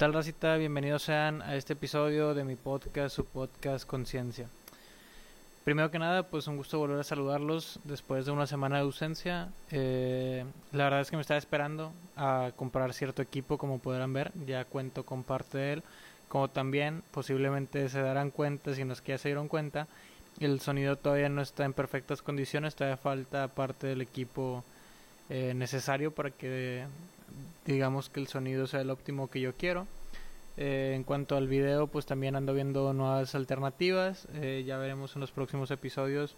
¿Qué tal, racita? Bienvenidos sean a este episodio de mi podcast, su podcast Conciencia. Primero que nada, pues un gusto volver a saludarlos después de una semana de ausencia. Eh, la verdad es que me estaba esperando a comprar cierto equipo, como podrán ver. Ya cuento con parte de él. Como también posiblemente se darán cuenta, si no es que ya se dieron cuenta, el sonido todavía no está en perfectas condiciones. Todavía falta parte del equipo eh, necesario para que digamos que el sonido sea el óptimo que yo quiero. Eh, en cuanto al video, pues también ando viendo nuevas alternativas. Eh, ya veremos en los próximos episodios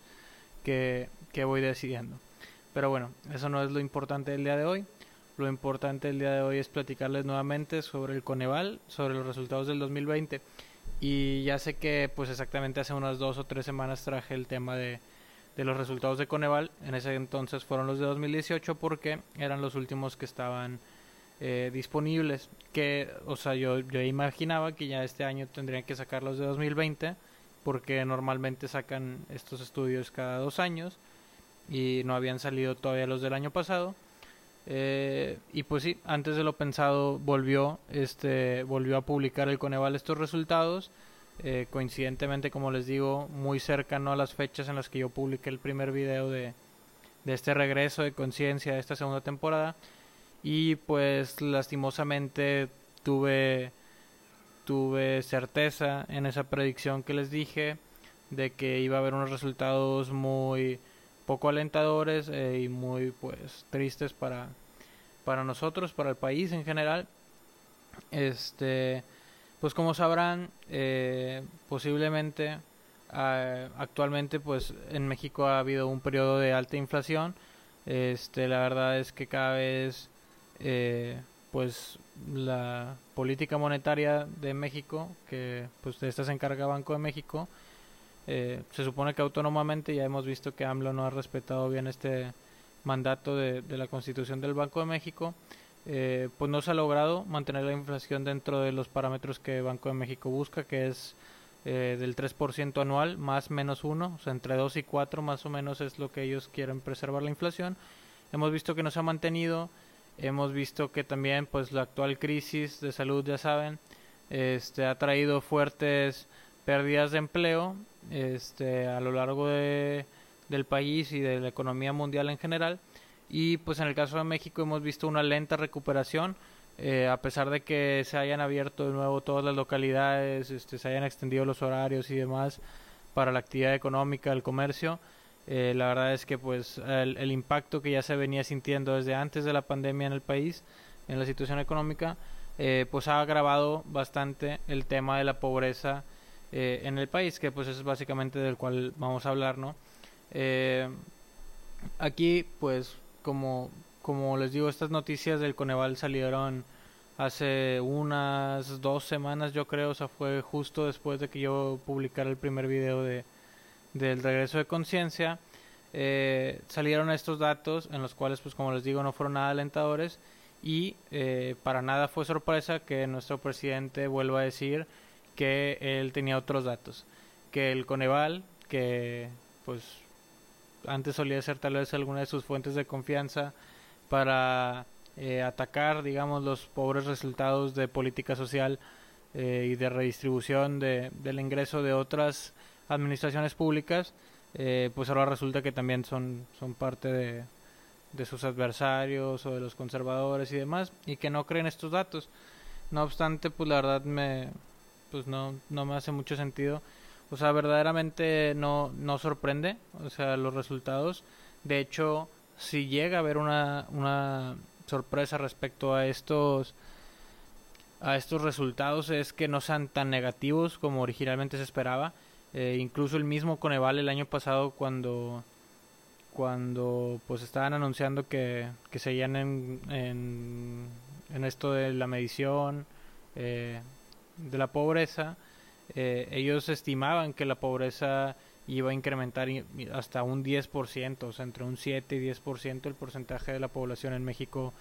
que, que voy decidiendo. Pero bueno, eso no es lo importante del día de hoy. Lo importante del día de hoy es platicarles nuevamente sobre el Coneval, sobre los resultados del 2020. Y ya sé que pues exactamente hace unas dos o tres semanas traje el tema de, de los resultados de Coneval. En ese entonces fueron los de 2018 porque eran los últimos que estaban eh, disponibles. Que, o sea, yo, imaginaba que ya este año tendrían que sacar los de 2020 porque normalmente sacan estos estudios cada dos años y no habían salido todavía los del año pasado. Eh, y pues sí, antes de lo pensado volvió, este, volvió a publicar el Coneval estos resultados eh, coincidentemente, como les digo, muy cercano a las fechas en las que yo publiqué el primer video de, de este regreso de conciencia de esta segunda temporada. Y pues lastimosamente tuve, tuve certeza en esa predicción que les dije de que iba a haber unos resultados muy poco alentadores eh, y muy pues tristes para, para nosotros, para el país en general. Este pues como sabrán, eh, posiblemente ah, actualmente pues en México ha habido un periodo de alta inflación. Este, la verdad es que cada vez eh, pues la política monetaria de México, que pues de esta se encarga Banco de México, eh, se supone que autónomamente ya hemos visto que AMLO no ha respetado bien este mandato de la Constitución del Banco de México eh, pues no se ha logrado mantener la inflación dentro de los parámetros que Banco de México busca, que es eh, del 3% anual, más menos 1, o sea, entre 2 y 4 más o menos es lo que ellos quieren preservar la inflación. Hemos visto que no se ha mantenido, hemos visto que también pues la actual crisis de salud, ya saben, este, ha traído fuertes pérdidas de empleo este, a lo largo de, del país y de la economía mundial en general. Y pues en el caso de México hemos visto una lenta recuperación eh, a pesar de que se hayan abierto de nuevo todas las localidades, este, se hayan extendido los horarios y demás para la actividad económica, el comercio, eh, la verdad es que pues el, impacto que ya se venía sintiendo desde antes de la pandemia en el país, en la situación económica, eh, pues ha agravado bastante el tema de la pobreza en el país, que pues es básicamente del cual vamos a hablar, ¿no? aquí pues como, como les digo, estas noticias del Coneval salieron hace unas dos semanas, yo creo, o sea, fue justo después de que yo publicara el primer video de, del regreso de conciencia. Eh, salieron estos datos en los cuales, pues como les digo, no fueron nada alentadores y eh, para nada fue sorpresa que nuestro presidente vuelva a decir que él tenía otros datos, que el Coneval, que pues antes solía ser tal vez alguna de sus fuentes de confianza para eh, atacar, digamos, los pobres resultados de política social eh, y de redistribución de, del ingreso de otras administraciones públicas, eh, pues ahora resulta que también son, son parte de, de sus adversarios o de los conservadores y demás, y que no creen estos datos. No obstante, pues la verdad me, pues no, no me hace mucho sentido o sea, verdaderamente no, no sorprende, o sea, los resultados. De hecho, si llega a haber una, una sorpresa respecto a estos a estos resultados es que no sean tan negativos como originalmente se esperaba. Eh, incluso el mismo Coneval el año pasado cuando cuando pues estaban anunciando que, que seguían en, en, en esto de la medición eh, de la pobreza eh, ellos estimaban que la pobreza iba a incrementar hasta un 10%, o sea, entre un 7 y 10% el porcentaje de la población en México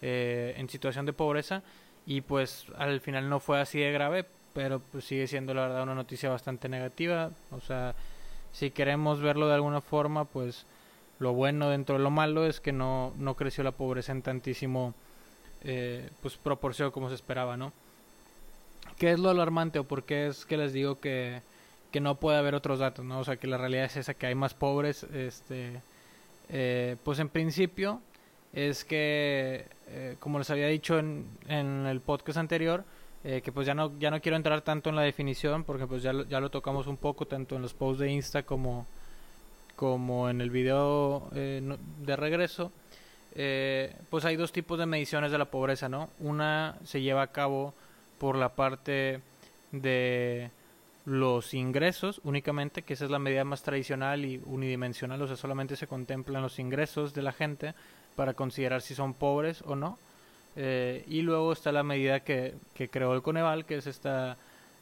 eh, en situación de pobreza. Y pues al final no fue así de grave, pero pues sigue siendo la verdad una noticia bastante negativa, o sea, si queremos verlo de alguna forma, pues lo bueno dentro de lo malo es que no, no creció la pobreza en tantísimo eh, pues proporción como se esperaba, ¿no? ¿qué es lo alarmante o por qué es que les digo que, que no puede haber otros datos, ¿no? O sea, que la realidad es esa, que hay más pobres, este, eh, pues en principio es que, eh, como les había dicho en, en el podcast anterior, eh, que pues ya no, ya no quiero entrar tanto en la definición porque pues ya lo, ya lo tocamos un poco tanto en los posts de Insta como, como en el video de regreso. pues hay dos tipos de mediciones de la pobreza, ¿no? Una se lleva a cabo por la parte de los ingresos únicamente, que esa es la medida más tradicional y unidimensional, o sea, solamente se contemplan los ingresos de la gente para considerar si son pobres o no. Eh, y luego está la medida que, que, creó el Coneval, que es esta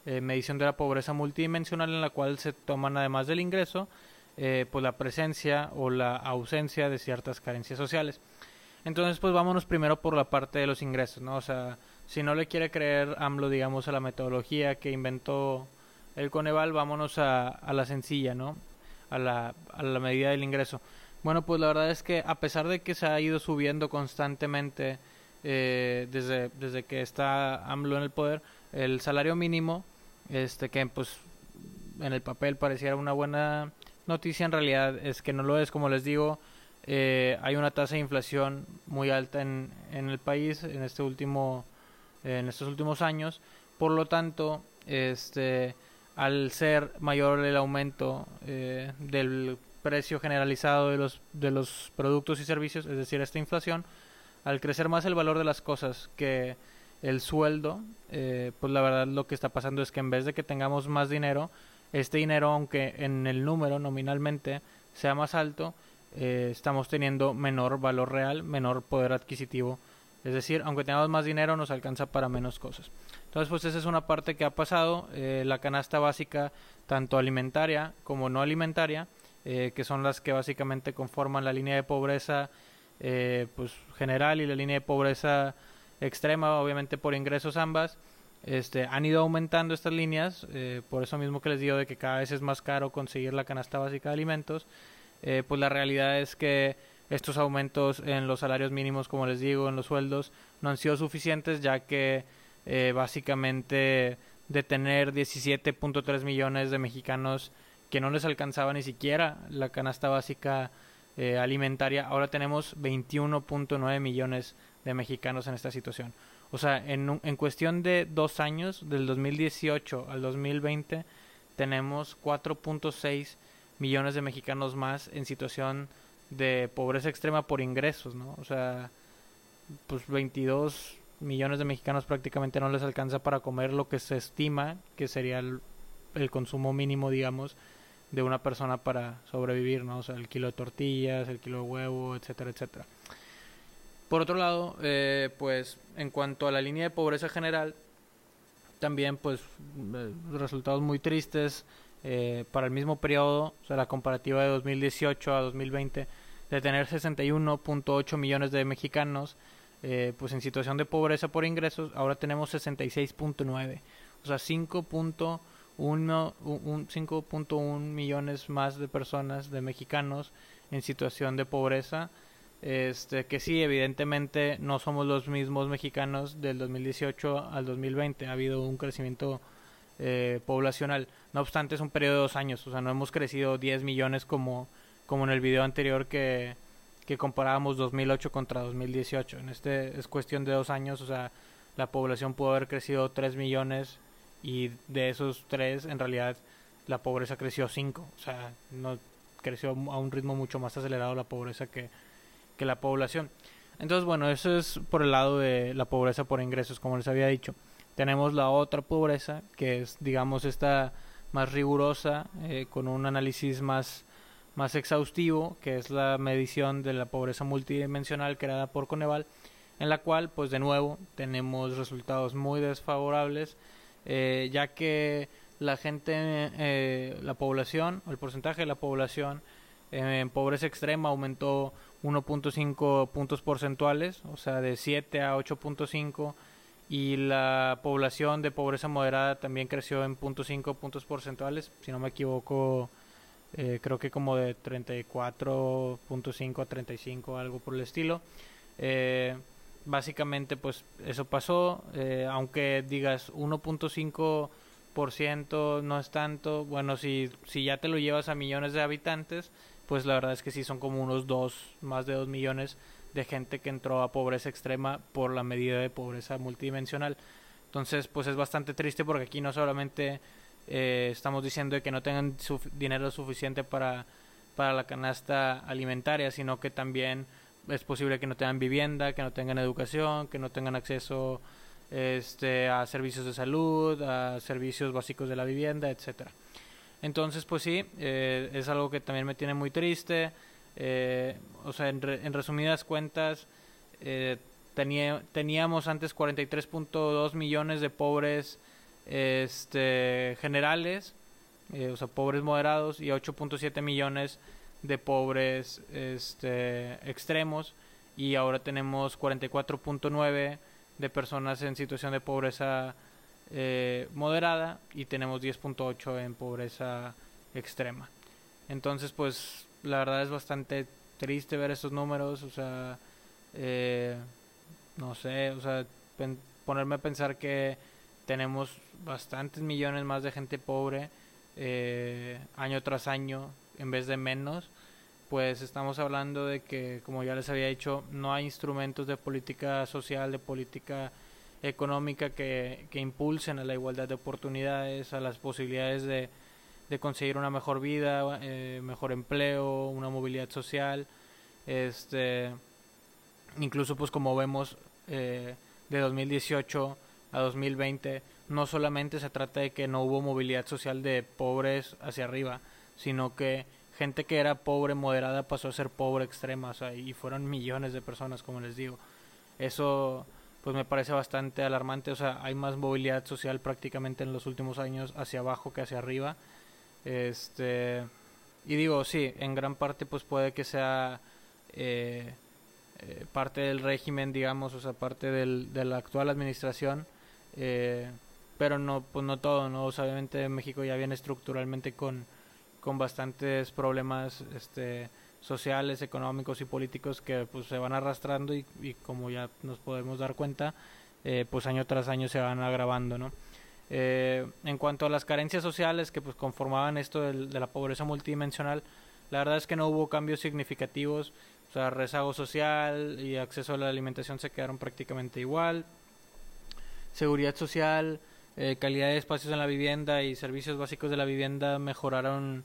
eh, medición de la pobreza multidimensional en la cual se toman además del ingreso, eh, pues la presencia o la ausencia de ciertas carencias sociales. Entonces, pues vámonos primero por la parte de los ingresos, ¿no? O sea, si no le quiere creer AMLO, digamos, a la metodología que inventó el Coneval, vámonos a, a la sencilla, ¿no? A la, a la medida del ingreso. Bueno, pues la verdad es que a pesar de que se ha ido subiendo constantemente eh, desde, desde que está AMLO en el poder, el salario mínimo, este que pues en el papel pareciera una buena noticia, en realidad es que no lo es, como les digo, eh, hay una tasa de inflación muy alta en, en el país en este último en estos últimos años, por lo tanto, este al ser mayor el aumento eh, del precio generalizado de los, de los productos y servicios, es decir, esta inflación, al crecer más el valor de las cosas que el sueldo, eh, pues la verdad lo que está pasando es que en vez de que tengamos más dinero, este dinero, aunque en el número nominalmente sea más alto, eh, estamos teniendo menor valor real, menor poder adquisitivo. Es decir, aunque tengamos más dinero, nos alcanza para menos cosas. Entonces, pues esa es una parte que ha pasado. Eh, la canasta básica, tanto alimentaria como no alimentaria, eh, que son las que básicamente conforman la línea de pobreza eh, pues general y la línea de pobreza extrema, obviamente por ingresos ambas, este, han ido aumentando estas líneas, por eso mismo que les digo de que cada vez es más caro conseguir la canasta básica de alimentos, pues la realidad es que estos aumentos en los salarios mínimos, como les digo, en los sueldos, no han sido suficientes ya que eh, básicamente de tener 17.3 millones de mexicanos que no les alcanzaba ni siquiera la canasta básica eh, alimentaria, ahora tenemos 21.9 millones de mexicanos en esta situación. O sea, en, en cuestión de dos años, del 2018 al 2020, tenemos 4.6 millones de mexicanos más en situación de pobreza extrema por ingresos, ¿no? O sea, pues 22 millones de mexicanos prácticamente no les alcanza para comer lo que se estima que sería el, consumo mínimo, digamos, de una persona para sobrevivir, ¿no? O sea, el kilo de tortillas, el kilo de huevo, etcétera, etcétera. Por otro lado, eh, pues en cuanto a la línea de pobreza general, también pues eh, resultados muy tristes eh, para el mismo periodo, o sea, la comparativa de 2018 a 2020, de tener 61.8 millones de mexicanos eh, pues en situación de pobreza por ingresos, ahora tenemos 66.9, o sea, 5.1 millones más de personas, de mexicanos en situación de pobreza. Este, que sí, evidentemente no somos los mismos mexicanos del 2018 al 2020, ha habido un crecimiento eh, poblacional. No obstante, es un periodo de dos años, o sea, no hemos crecido 10 millones como, como en el video anterior que, que comparábamos 2008 contra 2018. En este es cuestión de dos años, o sea, la población pudo haber crecido 3 millones y de esos 3 en realidad la pobreza creció 5, o sea, no creció a un ritmo mucho más acelerado la pobreza que, que la población. Entonces, bueno, eso es por el lado de la pobreza por ingresos, como les había dicho. Tenemos la otra pobreza, que es, digamos, esta más rigurosa, eh, con un análisis más más exhaustivo, que es la medición de la pobreza multidimensional creada por Coneval, en la cual, pues de nuevo, tenemos resultados muy desfavorables, eh, ya que la gente, eh, la población, el porcentaje de la población en pobreza extrema aumentó 1.5 puntos porcentuales, o sea, de 7 a 8.5, y la población de pobreza moderada también creció en 0.5 puntos porcentuales, si no me equivoco, eh, creo que como de 34.5 a 35, algo por el estilo. Eh, básicamente pues eso pasó, eh, aunque digas 1.5% no es tanto, bueno, si, si ya te lo llevas a millones de habitantes, pues la verdad es que sí son como unos dos, más de 2 millones de gente que entró a pobreza extrema por la medida de pobreza multidimensional. Entonces, pues es bastante triste porque aquí no solamente eh, estamos diciendo que no tengan dinero suficiente para, para la canasta alimentaria, sino que también es posible que no tengan vivienda, que no tengan educación, que no tengan acceso este, a servicios de salud, a servicios básicos de la vivienda, etcétera. Entonces, pues sí, eh, es algo que también me tiene muy triste. Eh, o sea, en, en resumidas cuentas, eh, tenía, teníamos antes 43.2 millones de pobres este, generales, eh, o sea, pobres moderados, y 8.7 millones de pobres este, extremos, y ahora tenemos 44.9 de personas en situación de pobreza eh, moderada y tenemos 10.8 en pobreza extrema. Entonces, pues la verdad es bastante triste ver estos números, o sea, eh, no sé, o sea, ponerme a pensar que tenemos bastantes millones más de gente pobre eh, año tras año en vez de menos, pues estamos hablando de que, como ya les había dicho, no hay instrumentos de política social, de política económica que, que impulsen a la igualdad de oportunidades, a las posibilidades de, de conseguir una mejor vida, eh, mejor empleo, una movilidad social, este, incluso pues como vemos eh, de 2018 a 2020, no solamente se trata de que no hubo movilidad social de pobres hacia arriba, sino que gente que era pobre moderada pasó a ser pobre extrema, y fueron millones de personas, como les digo. Eso pues me parece bastante alarmante, o sea, hay más movilidad social prácticamente en los últimos años hacia abajo que hacia arriba. Este y digo, sí, en gran parte pues puede que sea eh, eh, parte del régimen, digamos, o sea, parte del, de la actual administración, eh, pero no, pues no todo, ¿no? obviamente México ya viene estructuralmente con, con bastantes problemas este, sociales, económicos y políticos que pues se van arrastrando y, como ya nos podemos dar cuenta, eh, pues año tras año se van agravando, ¿no? en cuanto a las carencias sociales que pues conformaban esto de la pobreza multidimensional, la verdad es que no hubo cambios significativos o sea, rezago social y acceso a la alimentación se quedaron prácticamente igual. Seguridad social, eh, calidad de espacios en la vivienda y servicios básicos de la vivienda mejoraron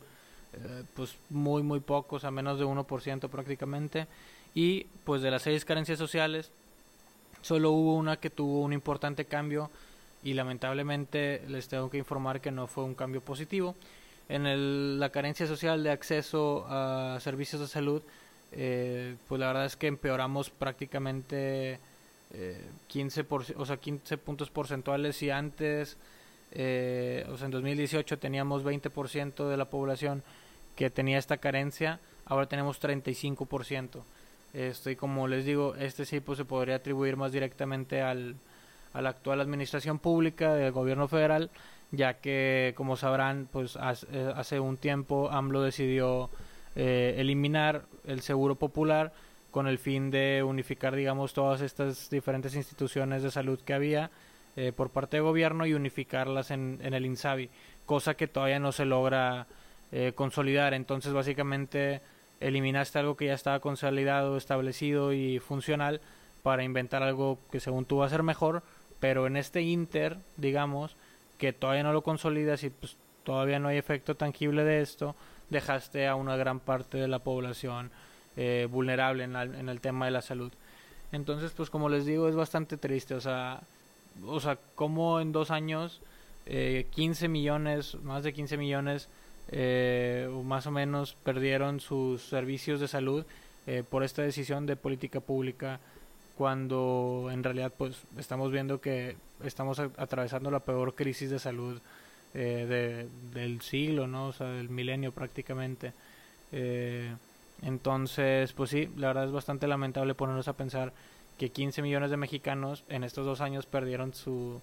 eh, pues muy muy pocos, a menos de 1% prácticamente. Y pues de las seis carencias sociales, solo hubo una que tuvo un importante cambio y lamentablemente les tengo que informar que no fue un cambio positivo. En el, la carencia social de acceso a servicios de salud, eh, pues la verdad es que empeoramos prácticamente eh, 15, por, o sea, 15 puntos porcentuales y antes, eh, o sea, en 2018 teníamos 20% de la población que tenía esta carencia, ahora tenemos 35%. Esto, como les digo, este sí pues, se podría atribuir más directamente al, a la actual administración pública del gobierno federal, ya que, como sabrán, pues hace, eh, hace un tiempo AMLO decidió eh, eliminar el seguro popular con el fin de unificar, digamos, todas estas diferentes instituciones de salud que había eh, por parte del gobierno y unificarlas en, en, el INSABI, cosa que todavía no se logra eh, consolidar. Entonces, básicamente, eliminaste algo que ya estaba consolidado, establecido y funcional para inventar algo que según tú va a ser mejor, pero en este inter, digamos, que todavía no lo consolidas y pues todavía no hay efecto tangible de esto, dejaste a una gran parte de la población eh, vulnerable en, en, el tema de la salud. Entonces, pues como les digo, es bastante triste. O sea, o sea como en dos años eh, 15 millones, más de 15 millones, eh, más o menos, perdieron sus servicios de salud eh, por esta decisión de política pública cuando en realidad pues estamos viendo que estamos atravesando la peor crisis de salud eh, del siglo, ¿no? O sea, del milenio prácticamente. Eh, entonces, pues sí, la verdad es bastante lamentable ponernos a pensar que 15 millones de mexicanos en estos dos años perdieron su,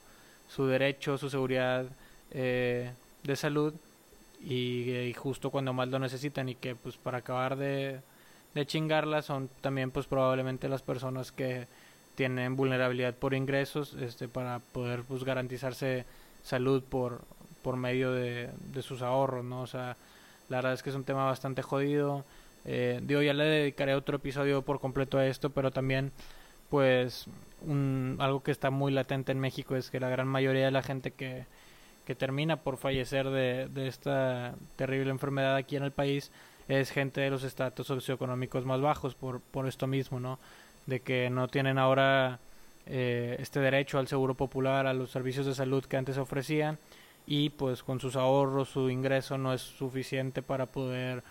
su derecho, su seguridad eh, de salud y, justo cuando más lo necesitan y que pues para acabar de, de chingarla son también pues probablemente las personas que tienen vulnerabilidad por ingresos este, para poder pues, garantizarse salud por, por medio de, sus ahorros, ¿no? O sea, la verdad es que es un tema bastante jodido. Eh, digo, ya le dedicaré otro episodio por completo a esto, pero también, pues, un, algo que está muy latente en México es que la gran mayoría de la gente que, que termina por fallecer de, de esta terrible enfermedad aquí en el país es gente de los estatus socioeconómicos más bajos por, por esto mismo, ¿no? De que no tienen ahora eh, este derecho al seguro popular, a los servicios de salud que antes ofrecían y pues con sus ahorros su ingreso no es suficiente para poder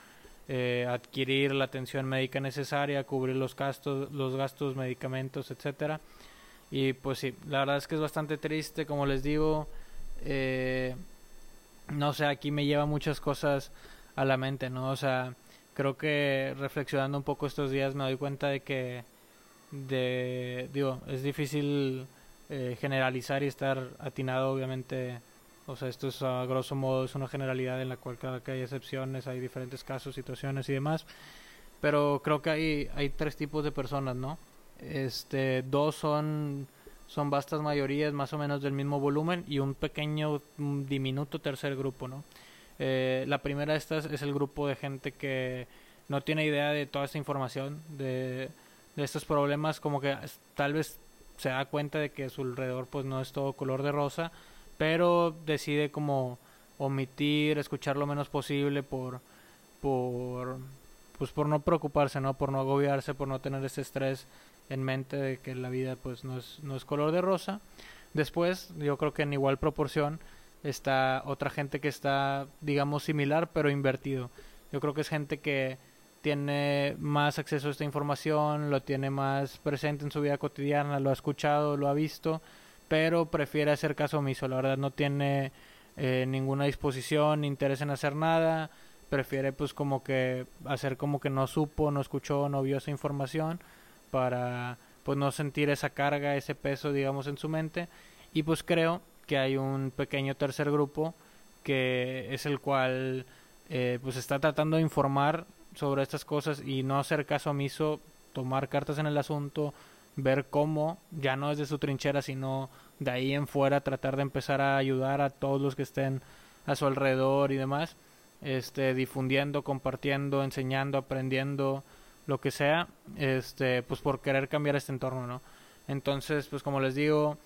eh, adquirir la atención médica necesaria, cubrir los gastos, los gastos, medicamentos, etcétera. Y pues sí, la verdad es que es bastante triste, como les digo, eh, no sé, aquí me lleva muchas cosas a la mente, ¿no? O sea, creo que reflexionando un poco estos días me doy cuenta de que, de, digo, es difícil eh, generalizar y estar atinado, obviamente. O sea, esto es a grosso modo es una generalidad en la cual cada que hay excepciones, hay diferentes casos, situaciones y demás. Pero creo que hay, hay tres tipos de personas, ¿no? Este, dos son son vastas mayorías más o menos del mismo volumen y un pequeño diminuto tercer grupo, ¿no? Eh, la primera de estas es el grupo de gente que no tiene idea de toda esta información, de, estos problemas, como que tal vez se da cuenta de que a su alrededor pues no es todo color de rosa, pero decide como omitir, escuchar lo menos posible por, por, pues por no preocuparse, ¿no? Por no agobiarse, por no tener ese estrés en mente de que la vida pues no es, no es color de rosa. Después, yo creo que en igual proporción, está otra gente que está, digamos, similar, pero invertido. Yo creo que es gente que tiene más acceso a esta información, lo tiene más presente en su vida cotidiana, lo ha escuchado, lo ha visto, pero prefiere hacer caso omiso. La verdad no tiene eh, ninguna disposición, interés en hacer nada. Prefiere pues como que hacer como que no supo, no escuchó, no vio esa información para pues no sentir esa carga, ese peso digamos en su mente. Y pues creo que hay un pequeño tercer grupo que es el cual eh, pues está tratando de informar sobre estas cosas y no hacer caso omiso, tomar cartas en el asunto, ver cómo, ya no desde su trinchera, sino de ahí en fuera tratar de empezar a ayudar a todos los que estén a su alrededor y demás, este difundiendo, compartiendo, enseñando, aprendiendo, lo que sea, este pues por querer cambiar este entorno, ¿no? Entonces, pues como les digo,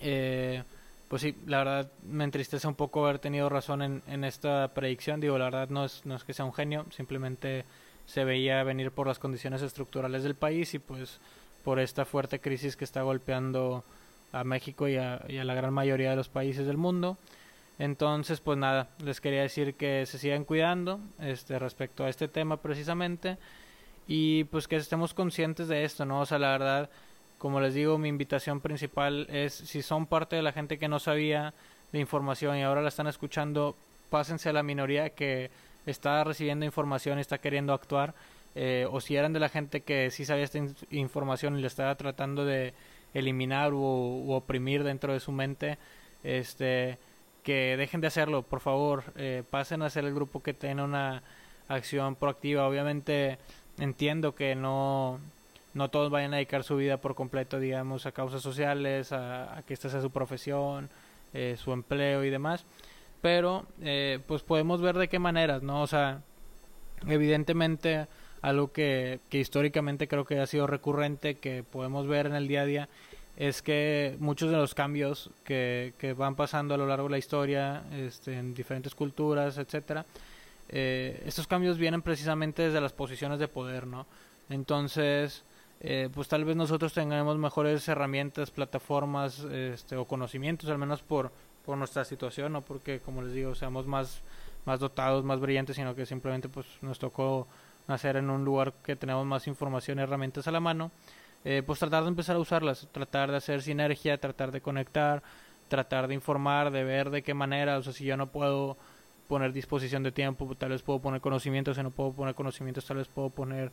eh, pues sí, la verdad me entristece un poco haber tenido razón en, en esta predicción. Digo, la verdad no es, no es que sea un genio, simplemente se veía venir por las condiciones estructurales del país y pues por esta fuerte crisis que está golpeando a México y a, y a la gran mayoría de los países del mundo. Entonces, pues nada, les quería decir que se sigan cuidando este respecto a este tema precisamente y pues que estemos conscientes de esto, ¿no? O sea, la verdad como les digo, mi invitación principal es si son parte de la gente que no sabía de información y ahora la están escuchando, pásense a la minoría que está recibiendo información y está queriendo actuar. Eh, o si eran de la gente que sí sabía esta información y le estaba tratando de eliminar o, oprimir dentro de su mente, este, que dejen de hacerlo, por favor, eh, pasen a ser el grupo que tiene una acción proactiva. Obviamente entiendo que no no todos vayan a dedicar su vida por completo, digamos, a causas sociales, a, que esta sea su profesión, eh, su empleo y demás. Pero, eh, pues podemos ver de qué maneras, ¿no? O sea, evidentemente algo que, que históricamente creo que ha sido recurrente, que podemos ver en el día a día, es que muchos de los cambios que, que van pasando a lo largo de la historia, este, en diferentes culturas, etcétera, eh, estos cambios vienen precisamente desde las posiciones de poder, ¿no? Entonces, eh, pues tal vez nosotros tengamos mejores herramientas, plataformas este, o conocimientos, al menos por, por nuestra situación, no porque, como les digo, seamos más, más dotados, más brillantes, sino que simplemente pues nos tocó nacer en un lugar que tenemos más información y herramientas a la mano. Eh, pues tratar de empezar a usarlas, tratar de hacer sinergia, tratar de conectar, tratar de informar, de ver de qué manera, o sea, si yo no puedo poner disposición de tiempo, tal vez puedo poner conocimientos, si no puedo poner conocimientos, tal vez puedo poner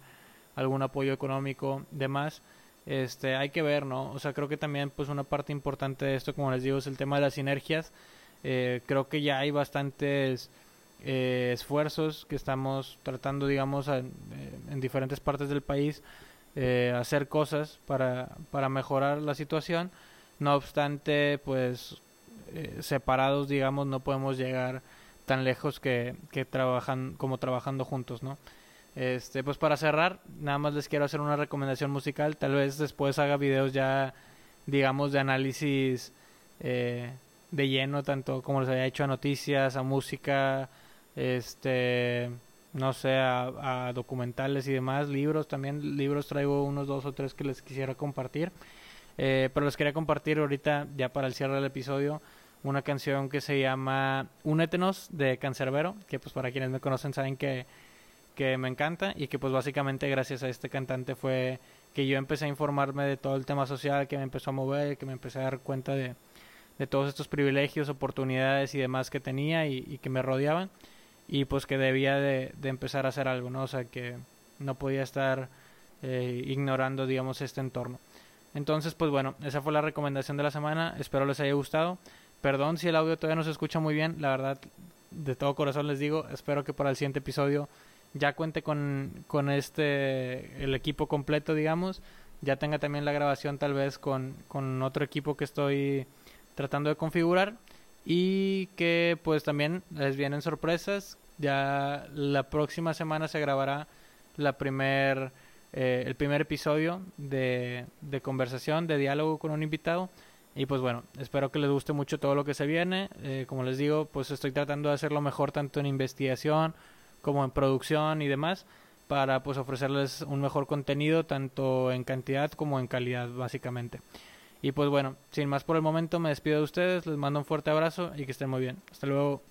algún apoyo económico, demás. Este, hay que ver, ¿no? O sea, creo que también pues una parte importante de esto, como les digo, es el tema de las sinergias. Eh, creo que ya hay bastantes eh, esfuerzos que estamos tratando, digamos, en, diferentes partes del país eh, hacer cosas para, para mejorar la situación. No obstante, pues eh, separados, digamos, no podemos llegar tan lejos que, que trabajan como trabajando juntos, ¿no? Este, pues para cerrar, nada más les quiero hacer una recomendación musical. Tal vez después haga videos ya, digamos, de análisis eh, de lleno, tanto como les haya hecho a noticias, a música, este, no sé, a, documentales y demás, libros también, libros traigo unos dos o tres que les quisiera compartir. Eh, pero les quería compartir ahorita, ya para el cierre del episodio, una canción que se llama Unétenos de Cancerbero, que pues para quienes me conocen saben que, que me encanta y que pues básicamente gracias a este cantante fue que yo empecé a informarme de todo el tema social, que me empezó a mover, que me empecé a dar cuenta de, de todos estos privilegios, oportunidades y demás que tenía y, que me rodeaban y pues que debía de, de, empezar a hacer algo. O sea que no podía estar eh, ignorando, digamos, este entorno. Entonces, pues bueno, esa fue la recomendación de la semana, espero les haya gustado. Perdón si el audio todavía no se escucha muy bien, la verdad, de todo corazón les digo, espero que para el siguiente episodio ya cuente con, con este, el equipo completo, digamos, ya tenga también la grabación tal vez con, con otro equipo que estoy tratando de configurar y que pues también les vienen sorpresas, ya la próxima semana se grabará la primer, eh, el primer episodio de, de conversación, de diálogo con un invitado y pues bueno, espero que les guste mucho todo lo que se viene. Eh, como les digo, pues estoy tratando de hacerlo mejor tanto en investigación como en producción y demás para pues ofrecerles un mejor contenido tanto en cantidad como en calidad básicamente. Y pues bueno, sin más por el momento me despido de ustedes, les mando un fuerte abrazo y que estén muy bien. Hasta luego.